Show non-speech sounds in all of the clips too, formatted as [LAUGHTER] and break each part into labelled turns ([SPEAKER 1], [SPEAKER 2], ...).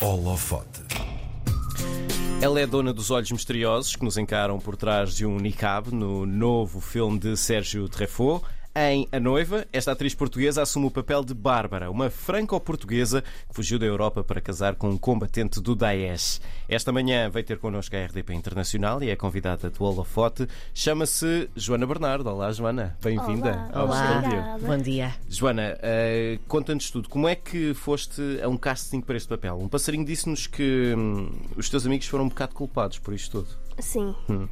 [SPEAKER 1] Holofote.
[SPEAKER 2] Ela é dona dos olhos misteriosos que nos encaram por trás de um niqab no novo filme de Sérgio Treffaut. Em A Noiva, esta atriz portuguesa assume o papel de Bárbara, uma franco-portuguesa que fugiu da Europa para casar com um combatente do Daesh. Esta manhã veio ter connosco a RDP Internacional e é convidada do Holofote. Chama-se Joana Bernardo. Olá, Joana. Bem-vinda
[SPEAKER 3] Olá.
[SPEAKER 2] ao
[SPEAKER 3] Olá. Bom dia.
[SPEAKER 2] Joana, eh, conta-nos tudo. Como é que foste a um casting para este papel? Um passarinho disse-nos que hum, os teus amigos foram um bocado culpados por isto tudo.
[SPEAKER 3] Sim.
[SPEAKER 2] Hum.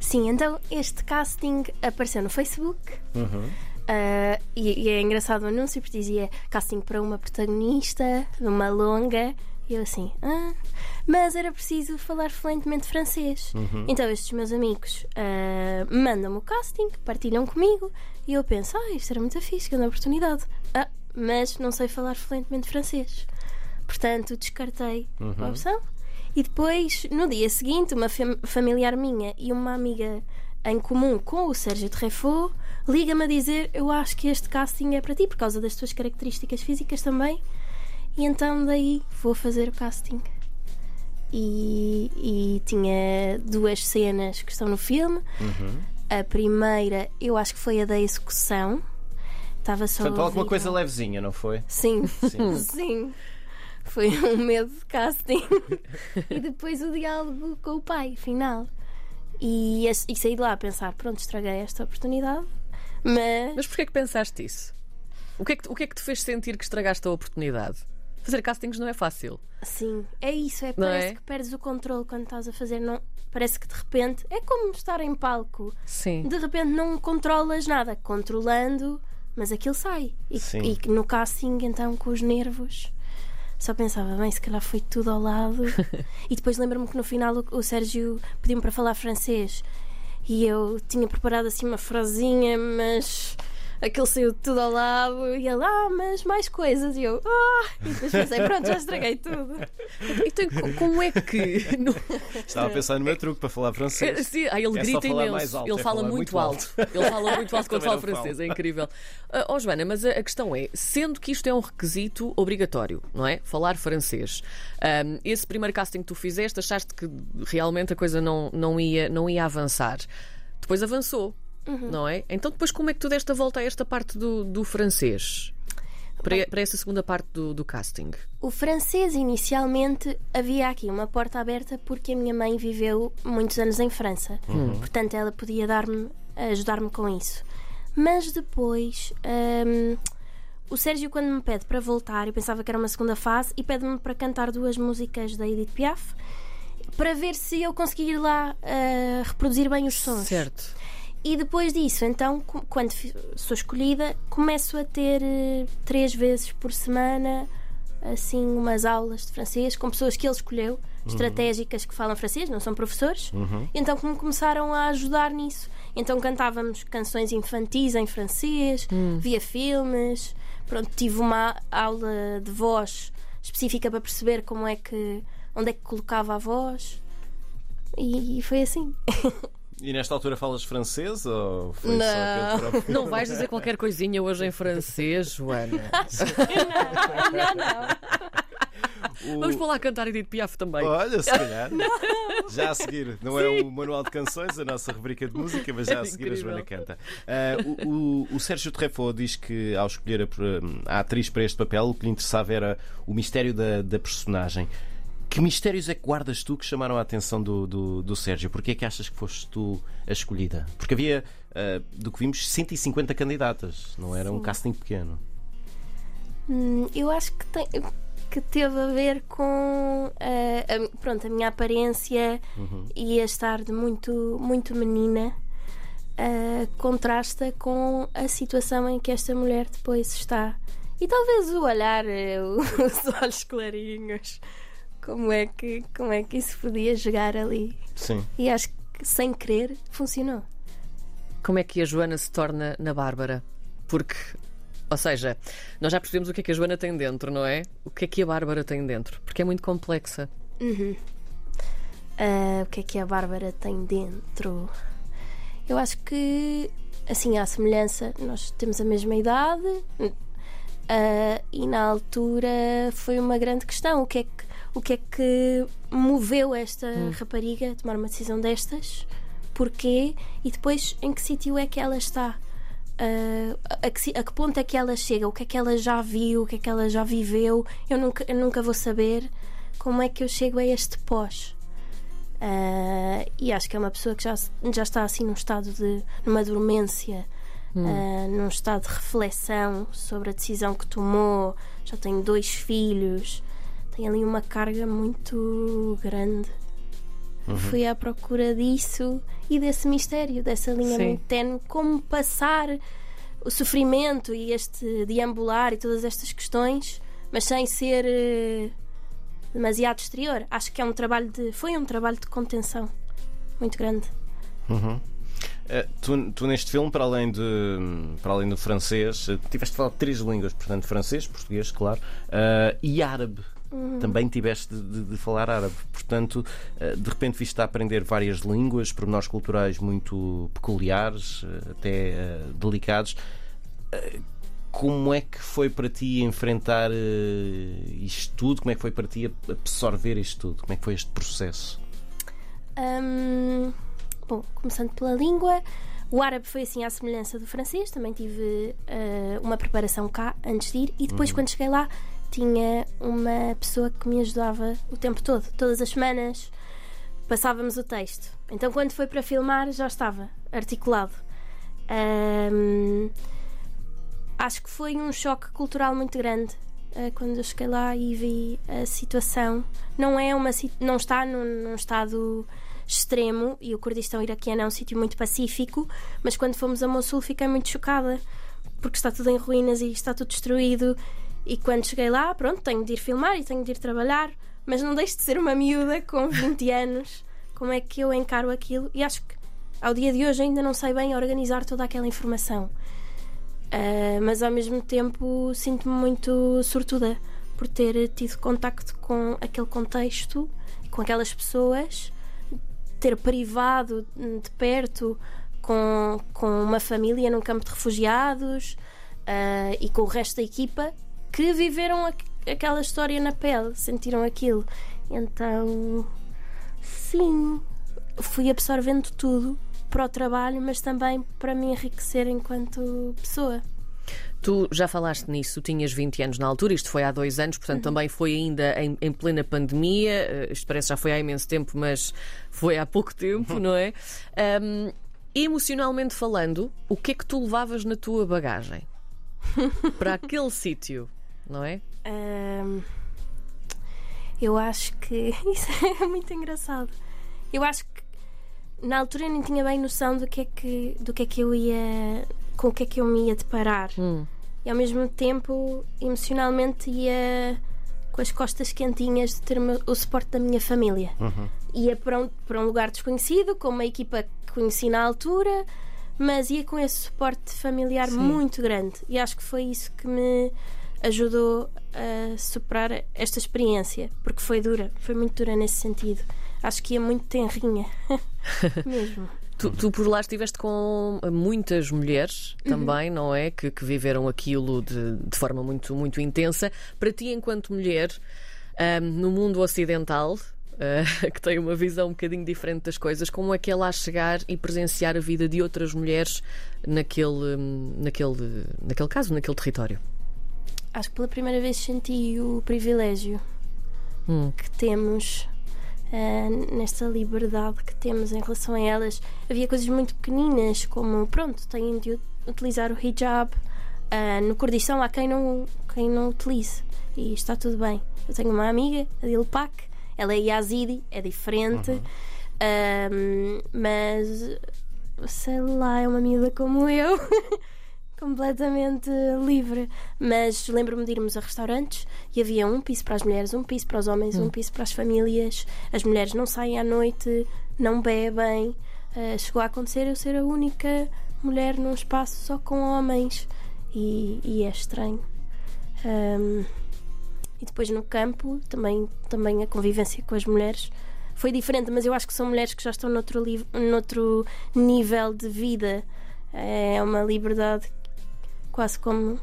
[SPEAKER 3] Sim, então este casting apareceu no Facebook.
[SPEAKER 2] Uhum.
[SPEAKER 3] ah, e, e é engraçado o anúncio porque dizia casting para uma protagonista de uma longa. E eu assim, ah, mas era preciso falar fluentemente francês.
[SPEAKER 2] Uhum.
[SPEAKER 3] Então estes meus amigos ah, mandam-me o casting, partilham comigo e eu penso, ah, isto era muito fixe, grande oportunidade. Ah, mas não sei falar fluentemente francês. Portanto, descartei a opção. E depois, no dia seguinte, uma fam- familiar minha e uma amiga em comum com o Sérgio Treffaut liga-me a dizer: Eu acho que este casting é para ti, por causa das tuas características físicas também. E então daí vou fazer o casting. E, e tinha duas cenas que estão no filme. A primeira, eu acho que foi a da execução. Estava só.
[SPEAKER 2] Portanto, alguma coisa levezinha, não foi?
[SPEAKER 3] Sim,
[SPEAKER 2] Sim. [LAUGHS]
[SPEAKER 3] sim. Foi [LAUGHS] um medo de casting. e depois o diálogo com o pai, final. E, e saí de lá a pensar: pronto, estraguei esta oportunidade, mas.
[SPEAKER 4] Mas porquê é que pensaste isso? O que, é que, o que é que te fez sentir que estragaste a oportunidade? Fazer castings não é fácil.
[SPEAKER 3] Sim, é isso. É,
[SPEAKER 4] Não
[SPEAKER 3] parece
[SPEAKER 4] é?
[SPEAKER 3] que perdes o controle quando estás a fazer. Não, parece que de repente. É como estar em palco.
[SPEAKER 4] Sim.
[SPEAKER 3] De repente não controlas nada. Controlando, mas aquilo sai. E,
[SPEAKER 2] Sim.
[SPEAKER 3] e no casting, então, com os nervos. Só pensava, bem, se calhar foi tudo ao lado. [LAUGHS] e depois lembro-me que no final o, o Sérgio pediu-me para falar francês. E eu tinha preparado assim uma frasinha, mas aquilo saiu tudo ao lado. E ele, ah, mas mais coisas. E eu, ah! E depois pensei, pronto, já estraguei tudo.
[SPEAKER 4] Então, co- como é que. [LAUGHS] no-
[SPEAKER 2] Estava a pensar no meu truque para falar francês.
[SPEAKER 4] Sim, ah, ele
[SPEAKER 2] É
[SPEAKER 4] grita imenso.
[SPEAKER 2] alto,
[SPEAKER 4] ele
[SPEAKER 2] é
[SPEAKER 4] fala muito,
[SPEAKER 2] muito
[SPEAKER 4] alto. Ele fala muito alto [LAUGHS] quando fala francês, é incrível. Ah, Ó Joana, mas a, questão é: sendo que isto é um requisito obrigatório, não é? Falar francês, ahm, esse primeiro casting que tu fizeste, achaste que realmente a coisa não, não, ia, não ia avançar. Depois avançou, não é? Então, depois, como é que tu deste a volta a esta parte do, do francês? Para, para essa segunda parte do, do casting?
[SPEAKER 3] O francês, inicialmente, havia aqui uma porta aberta porque a minha mãe viveu muitos anos em França. Portanto, ela podia dar-me, ajudar-me com isso. Mas depois, hum, o Sérgio, quando me pede para voltar, eu pensava que era uma segunda fase, e pede-me para cantar duas músicas da Edith Piaf para ver se eu conseguia ir lá ah, reproduzir bem os sons.
[SPEAKER 4] Certo.
[SPEAKER 3] E depois disso, então, quando sou escolhida, começo a ter eh, três vezes por semana assim umas aulas de francês com pessoas que ele escolheu, estratégicas que falam francês, não são professores. Então como começaram a ajudar nisso. Então cantávamos canções infantis em francês, via filmes. Pronto, tive uma aula de voz específica para perceber como é que onde é que colocava a voz. E, e foi assim. [LAUGHS]
[SPEAKER 2] E nesta altura falas francês ou foi só
[SPEAKER 3] Não.
[SPEAKER 2] aquele próprio?
[SPEAKER 4] Não vais dizer qualquer coisinha hoje em francês, Joana? [LAUGHS]
[SPEAKER 3] não, melhor não.
[SPEAKER 2] O-
[SPEAKER 4] Vamos para lá cantar Edith Piaf também.
[SPEAKER 2] Olha, se calhar. Já a seguir, não é o Manual de Canções, a nossa rubrica de música, mas já a
[SPEAKER 4] É
[SPEAKER 2] seguir a. Joana canta. O, o- o Sérgio Treffaut diz que ao escolher a, a atriz para este papel, o que lhe interessava era o mistério da, da personagem. Que mistérios é que guardas tu que chamaram a atenção do, do, do Sérgio? Porquê é que achas que foste tu a escolhida? Porque havia, ah, do que vimos, 150 candidatas, não era um casting pequeno.
[SPEAKER 3] Hum, eu acho que tem que teve a ver com eh, a, pronto, a minha aparência e a estar de muito, muito menina eh, contrasta com a situação em que esta mulher depois está. E talvez o olhar, [LAUGHS] os olhos clarinhos, como é que, como é que isso podia jogar ali.
[SPEAKER 2] Sim.
[SPEAKER 3] E acho que sem querer funcionou.
[SPEAKER 4] Como é que a Joana se torna na Bárbara? Porque, ou seja, nós já percebemos o que é que a Joana tem dentro, não é? O que é que a Bárbara tem dentro? Porque é muito complexa.
[SPEAKER 3] Ah, o que é que a Bárbara tem dentro? Eu acho que, assim, à semelhança, nós temos a mesma idade, Uh, e na altura foi uma grande questão. O que é que, o que, é que moveu esta hum. rapariga a tomar uma decisão destas? Porquê? E depois em que sítio é que ela está? Uh, a, que, a, que, ponto é que ela chega? O que é que ela já viu? O que é que ela já viveu? Eu nunca, eu nunca vou saber como é que eu chego a este pós. Uh, e acho que é uma pessoa que já, já está assim num estado de numa dormência, hum. uh, num estado de reflexão sobre a decisão que tomou. Já tem dois filhos, tem ali uma carga muito grande. Uhum. Fui à procura disso e desse mistério, dessa linha Sim. muito tenue, como passar o sofrimento e este deambular e todas estas questões, mas sem ser uh, demasiado exterior. Acho que é um trabalho de. foi um trabalho de contenção muito grande.
[SPEAKER 2] Uhum. Uh, tu, tu, neste filme, para além, de, para além do francês, uh, tiveste de falar três línguas, portanto, francês, português, claro, uh, e árabe. Uhum. Também tiveste de, de, falar árabe, portanto, de repente viste a aprender várias línguas, pormenores culturais muito peculiares, até delicados como é que foi para ti enfrentar uh, isto tudo? Como é que foi para ti absorver isto tudo? Como é que foi este processo?
[SPEAKER 3] Um, bom, começando pela língua, o árabe foi assim à semelhança do francês, também tive uh, uma preparação cá antes de ir e depois, uhum. quando cheguei lá, tinha uma pessoa que me ajudava o tempo todo, todas as semanas passávamos o texto. Então, quando foi para filmar, já estava articulado. Um, acho que foi um choque cultural muito grande uh, quando eu cheguei lá e vi a situação. Não é uma não está num, num estado extremo e o Kurdistão iraquiano é um sítio muito pacífico, mas quando fomos a Mosul fiquei muito chocada porque está tudo em ruínas e está tudo destruído. E quando cheguei lá, pronto, tenho de ir filmar e tenho de ir trabalhar, mas não deixo de ser uma miúda com [LAUGHS] 20 anos. Como é que eu encaro aquilo? E acho que ao dia de hoje ainda não sei bem organizar toda aquela informação. Uh, mas ao mesmo tempo sinto-me muito sortuda por ter tido contacto com aquele contexto, com aquelas pessoas, ter privado de perto com, com uma família num campo de refugiados uh, e com o resto da equipa que viveram aquela história na pele, sentiram aquilo. Então, sim, fui absorvendo tudo para o trabalho, mas também para me enriquecer enquanto pessoa.
[SPEAKER 4] Tu já falaste nisso, tinhas 20 anos na altura, isto foi há dois anos, portanto uhum. também foi ainda em, em, plena pandemia. Eh, isto parece já foi há imenso tempo, mas foi há pouco tempo, uhum. não é? Um, emocionalmente falando, o que é que tu levavas na tua bagagem [LAUGHS] para aquele sítio, não é? Um,
[SPEAKER 3] eu acho que [LAUGHS] isso é muito engraçado. Eu acho que na altura eu nem tinha bem noção do que é que, do que, é que eu ia. com o que é que eu me ia deparar. Hum. E ao mesmo tempo, emocionalmente, ia com as costas quentinhas de ter o suporte da minha família. Uhum. Ia para um, para um lugar desconhecido, com uma equipa que conheci na altura, mas ia com esse suporte familiar Sim. muito grande. E acho que foi isso que me ajudou a superar esta experiência, porque foi dura, foi muito dura nesse sentido acho que ia muito tenrinha. [LAUGHS] [LAUGHS] Mesmo.
[SPEAKER 4] Tu, tu, por lá estiveste com muitas mulheres uhum. também, uhum. não é? Que, que, viveram aquilo de, de, forma muito, muito intensa. Para ti, enquanto mulher, um, no mundo ocidental, uh, [LAUGHS] que tem uma visão um bocadinho diferente das coisas, como é que é lá chegar e presenciar a vida de outras mulheres naquele, naquele, naquele caso, naquele território?
[SPEAKER 3] Acho que pela primeira vez senti o privilégio hum. que temos uh, nesta liberdade que temos em relação a elas. Havia coisas muito pequeninas, como, pronto, têm de utilizar o hijab. Uh, no Kurdistão há quem não, quem não utilize e está tudo bem. Eu tenho uma amiga, a Dilpak, ela é Yazidi, é diferente, uhum. uh, mas sei lá, é uma miúda como eu. [LAUGHS] completamente livre. Mas lembro-me de irmos a restaurantes e havia um piso para as mulheres, um piso para os homens, hum. um piso para as famílias. As mulheres não saem à noite, não bebem. Uh, chegou a acontecer eu ser a única mulher num espaço só com homens e, e é estranho. Um, e depois no campo também, também a convivência com as mulheres foi diferente, mas eu acho que são mulheres que já estão noutro, noutro nível de vida. É uma liberdade quase como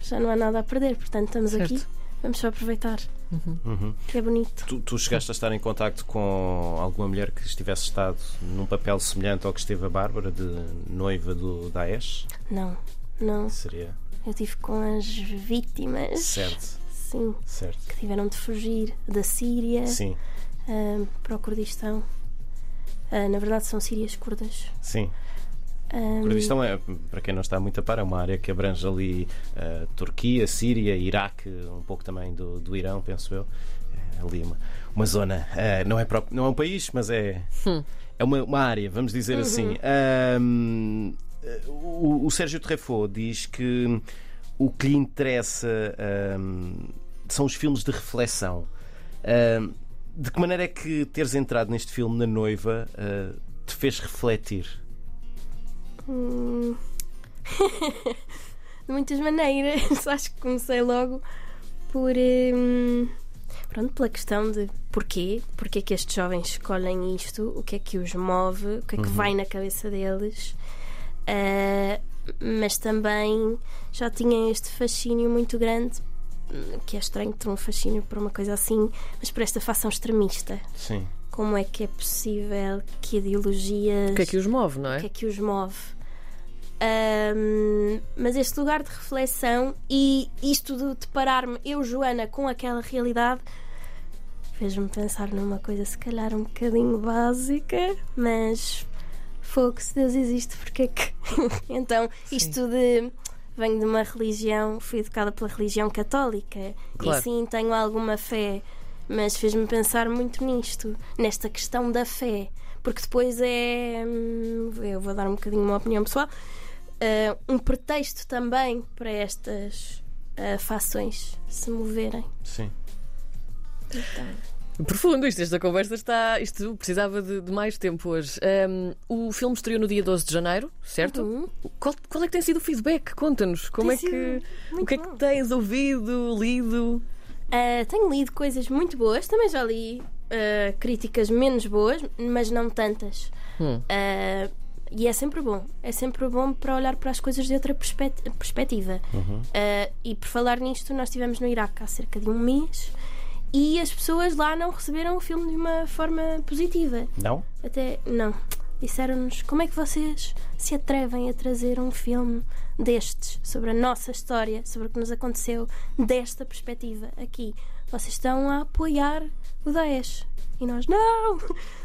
[SPEAKER 3] já não há nada a perder, portanto estamos
[SPEAKER 4] Certo.
[SPEAKER 3] aqui, vamos só aproveitar.
[SPEAKER 2] Uhum.
[SPEAKER 3] Que é bonito.
[SPEAKER 2] Tu, tu chegaste a estar em contacto com alguma mulher que estivesse estado num papel semelhante ao que esteve a Bárbara, de noiva do Daesh?
[SPEAKER 3] Não, não.
[SPEAKER 2] Seria
[SPEAKER 3] Eu tive com as vítimas.
[SPEAKER 2] certo,
[SPEAKER 3] Sim,
[SPEAKER 2] certo.
[SPEAKER 3] que tiveram de fugir da Síria
[SPEAKER 2] Sim,
[SPEAKER 3] ah, para o Kurdistão. Ah, na verdade, são sírias curdas.
[SPEAKER 2] sim.
[SPEAKER 3] Ah,
[SPEAKER 2] O Kurdistão é, para quem não está muito a par, é uma área que abrange ali eh, Turquia, Síria, Iraque, um pouco também do, do Irão, penso eu. É ali uma, uma zona, eh, não, é próprio, não é um país, mas é, é uma, uma área, vamos dizer assim. Ahm, eh, o, o Sérgio Treffaut diz que o que lhe interessa ahm, são os filmes de reflexão. Ahm, de que maneira é que teres entrado neste filme na noiva eh, te fez refletir?
[SPEAKER 3] Hum. [LAUGHS] de muitas maneiras. [LAUGHS] Acho que comecei logo por. hum, pronto, pela questão de porquê, porquê que estes jovens escolhem isto, o que é que os move, o que é que vai na cabeça deles. Ah, mas também já tinha este fascínio muito grande, hum, que é estranho ter um fascínio por uma coisa assim, mas por esta facção extremista.
[SPEAKER 2] Sim.
[SPEAKER 3] Como é que é possível que ideologias
[SPEAKER 4] O que é que os move, não
[SPEAKER 3] o
[SPEAKER 4] é?
[SPEAKER 3] que é que os move. Ahm, mas este lugar de reflexão e isto de deparar-me, eu, Joana, com aquela realidade, fez-me pensar numa coisa se calhar um bocadinho básica, mas fogo, se Deus existe, porque é que. [LAUGHS] então, isto de. Venho de uma religião, fui educada pela religião católica
[SPEAKER 4] Claro.
[SPEAKER 3] e sim tenho alguma fé, mas fez-me pensar muito nisto, nesta questão da fé, porque depois é. hum, Eu vou dar um bocadinho uma opinião pessoal, eh, um pretexto também para estas eh, fações se moverem.
[SPEAKER 2] Sim.
[SPEAKER 3] Então,
[SPEAKER 4] Profundo, isto, esta conversa está. Isto precisava de, de mais tempo hoje. Ahm, o filme estreou no dia 12 de janeiro, certo?
[SPEAKER 3] Uhum.
[SPEAKER 4] Qual, qual é que tem sido o feedback? Conta-nos. Como
[SPEAKER 3] Tem
[SPEAKER 4] é que. O
[SPEAKER 3] muito
[SPEAKER 4] que é
[SPEAKER 3] bom.
[SPEAKER 4] que tens ouvido, lido?
[SPEAKER 3] Uh, tenho lido coisas muito boas, também já li uh, críticas menos boas, mas não tantas.
[SPEAKER 4] Hum.
[SPEAKER 3] Uh, e é sempre bom. É sempre bom para olhar para as coisas de outra perspet- perspectiva. Uh, e por falar nisto, nós estivemos no Iraque há cerca de um mês e as pessoas lá não receberam o filme de uma forma positiva.
[SPEAKER 2] Não?
[SPEAKER 3] Até não. Disseram-nos como é que vocês se atrevem a trazer um filme destes sobre a nossa história, sobre o que nos aconteceu desta perspectiva aqui. Vocês estão a apoiar o Daesh. E nós, não!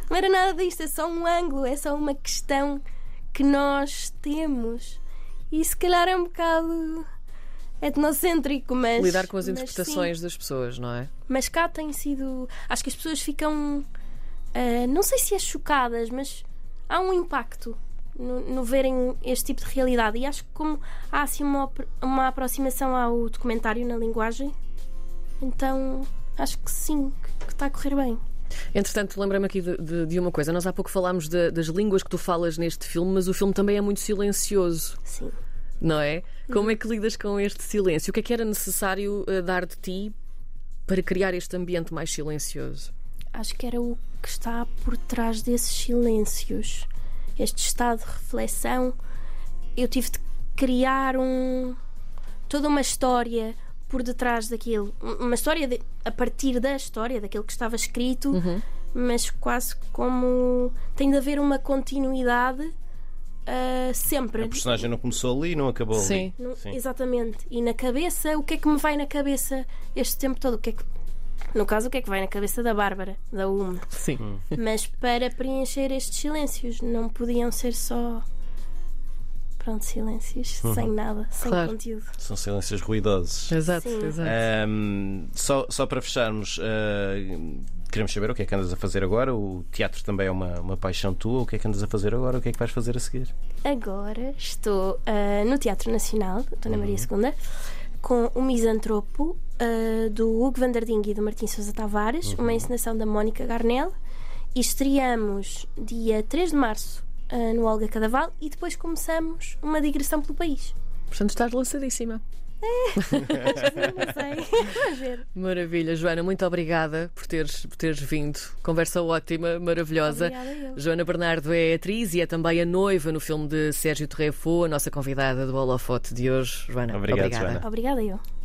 [SPEAKER 3] Não era nada disto, é só um ângulo, é só uma questão que nós temos. E se calhar é um bocado etnocêntrico, mas.
[SPEAKER 4] Lidar com as
[SPEAKER 3] mas sim.
[SPEAKER 4] interpretações das pessoas, não é?
[SPEAKER 3] Mas cá tem sido. Acho que as pessoas ficam. ah, não sei se é chocadas, mas há um impacto no, no verem este tipo de realidade. E acho que, como há assim uma, uma aproximação ao documentário na linguagem, então acho que sim, que, que está a correr bem.
[SPEAKER 4] Entretanto, lembra-me aqui de, de- de uma coisa. Nós há pouco falámos da- das línguas que tu falas neste filme, mas o filme também é muito silencioso,
[SPEAKER 3] Sim.
[SPEAKER 4] não é? Como é que lidas com este silêncio? O que é que era necessário eh, dar de ti para criar este ambiente mais silencioso?
[SPEAKER 3] Acho que era o que está por trás desses silêncios. Este estado de reflexão. Eu tive de criar um, toda uma história por detrás daquilo. Um- Uma história de- a partir da história, daquilo que estava escrito, mas quase como tem de haver uma continuidade ah, sempre.
[SPEAKER 2] A personagem não começou ali e não acabou
[SPEAKER 4] Sim.
[SPEAKER 3] Não-
[SPEAKER 2] ali. Sim.
[SPEAKER 3] Exatamente. E na cabeça, o que é que me vai na cabeça este tempo todo? O que é que- no caso, o que é que vai na cabeça da Bárbara, da Uma?
[SPEAKER 4] Sim.
[SPEAKER 3] Mas para preencher estes silêncios, não podiam ser só. Pronto, silêncios, sem nada, sem
[SPEAKER 4] Claro.
[SPEAKER 3] conteúdo.
[SPEAKER 2] São silêncios ruidosos.
[SPEAKER 4] Exato,
[SPEAKER 3] Sim.
[SPEAKER 4] exato.
[SPEAKER 2] Ahm, só, só para fecharmos, ah, queremos saber o que é que andas a fazer agora. O teatro também é uma, uma paixão tua. O que é que andas a fazer agora? O que é que vais fazer a seguir?
[SPEAKER 3] Agora estou ah, no Teatro Nacional, Dona Maria II, com o Misantropo ah, do Hugo Vandarding e do Martim Sousa Tavares, uma encenação da Mónica Garnel. E estreamos dia 3 de março ah, no Olga Cadaval e depois começamos uma digressão pelo país.
[SPEAKER 4] Portanto, estás lançadíssima.
[SPEAKER 3] Sim, [LAUGHS] não sei. [LAUGHS]
[SPEAKER 4] Maravilha, Joana, muito obrigada por teres, por teres vindo. Conversa ótima, maravilhosa.
[SPEAKER 3] Obrigada.
[SPEAKER 4] Joana Bernardo é atriz e é também a noiva no filme de Sérgio Terrefo, a nossa convidada do Holofote de hoje. Joana,
[SPEAKER 2] Obrigado,
[SPEAKER 4] obrigada.
[SPEAKER 2] Joana.
[SPEAKER 3] Obrigada eu.